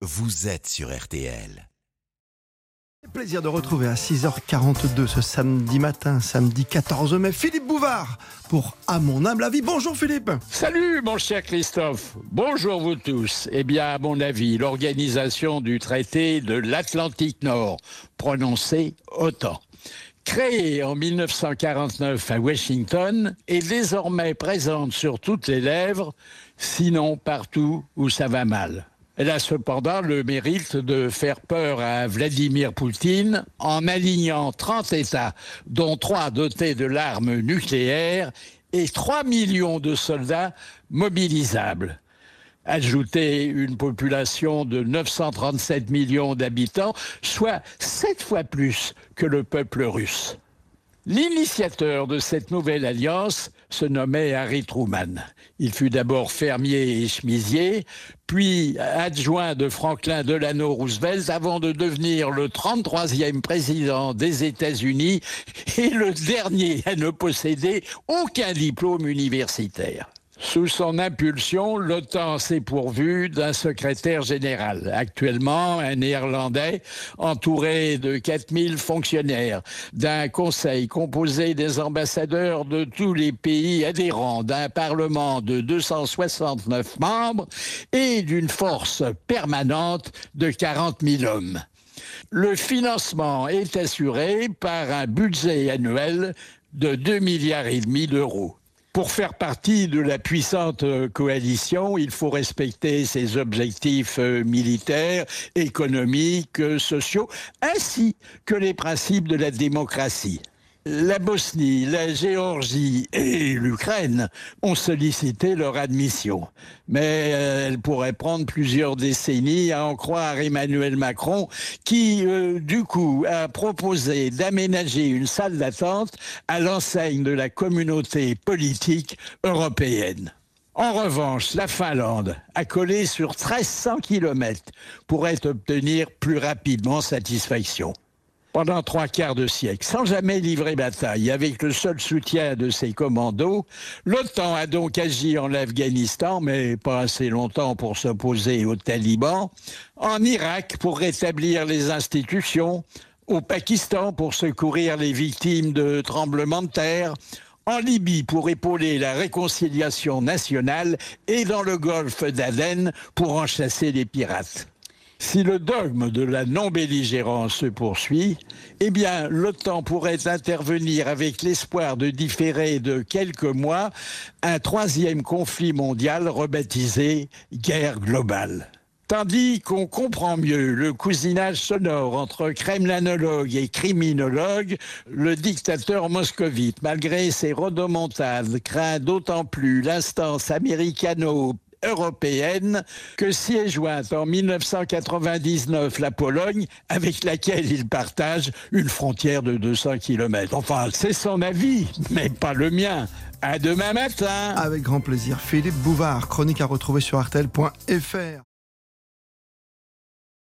vous êtes sur RTL. Plaisir de retrouver à 6h42 ce samedi matin, samedi 14 mai, Philippe Bouvard pour À mon humble avis. Bonjour Philippe. Salut mon cher Christophe. Bonjour vous tous. Eh bien, à mon avis, l'organisation du traité de l'Atlantique Nord, prononcé OTAN, créée en 1949 à Washington, est désormais présente sur toutes les lèvres, sinon partout où ça va mal. Elle a cependant le mérite de faire peur à Vladimir Poutine en alignant 30 États, dont 3 dotés de l'arme nucléaire et 3 millions de soldats mobilisables. Ajouter une population de 937 millions d'habitants, soit 7 fois plus que le peuple russe. L'initiateur de cette nouvelle alliance se nommait Harry Truman. Il fut d'abord fermier et chemisier, puis adjoint de Franklin Delano Roosevelt avant de devenir le 33e président des États-Unis et le dernier à ne posséder aucun diplôme universitaire. Sous son impulsion, l'OTAN s'est pourvu d'un secrétaire général, actuellement un Néerlandais entouré de 4000 fonctionnaires, d'un conseil composé des ambassadeurs de tous les pays adhérents, d'un parlement de 269 membres et d'une force permanente de 40 000 hommes. Le financement est assuré par un budget annuel de 2 milliards et demi d'euros. Pour faire partie de la puissante euh, coalition, il faut respecter ses objectifs euh, militaires, économiques, euh, sociaux, ainsi que les principes de la démocratie la Bosnie, la Géorgie et l'Ukraine ont sollicité leur admission. Mais euh, elle pourrait prendre plusieurs décennies à en croire Emmanuel Macron, qui, euh, du coup, a proposé d'aménager une salle d'attente à l'enseigne de la communauté politique européenne. En revanche, la Finlande a collé sur 1300 km pourrait obtenir plus rapidement satisfaction pendant trois quarts de siècle, sans jamais livrer bataille, avec le seul soutien de ses commandos. L'OTAN a donc agi en Afghanistan, mais pas assez longtemps pour s'opposer aux talibans, en Irak pour rétablir les institutions, au Pakistan pour secourir les victimes de tremblements de terre, en Libye pour épauler la réconciliation nationale et dans le golfe d'Aden pour en chasser les pirates. Si le dogme de la non-belligérance se poursuit, eh bien, l'OTAN pourrait intervenir avec l'espoir de différer de quelques mois un troisième conflit mondial rebaptisé guerre globale. Tandis qu'on comprend mieux le cousinage sonore entre kremlinologue et criminologue, le dictateur moscovite, malgré ses rodomontades, craint d'autant plus l'instance américano européenne que s'y est jointe en 1999 la Pologne, avec laquelle il partage une frontière de 200 km. Enfin, c'est son avis, mais pas le mien. À demain matin. Avec grand plaisir. Philippe Bouvard, chronique à retrouver sur artel.fr.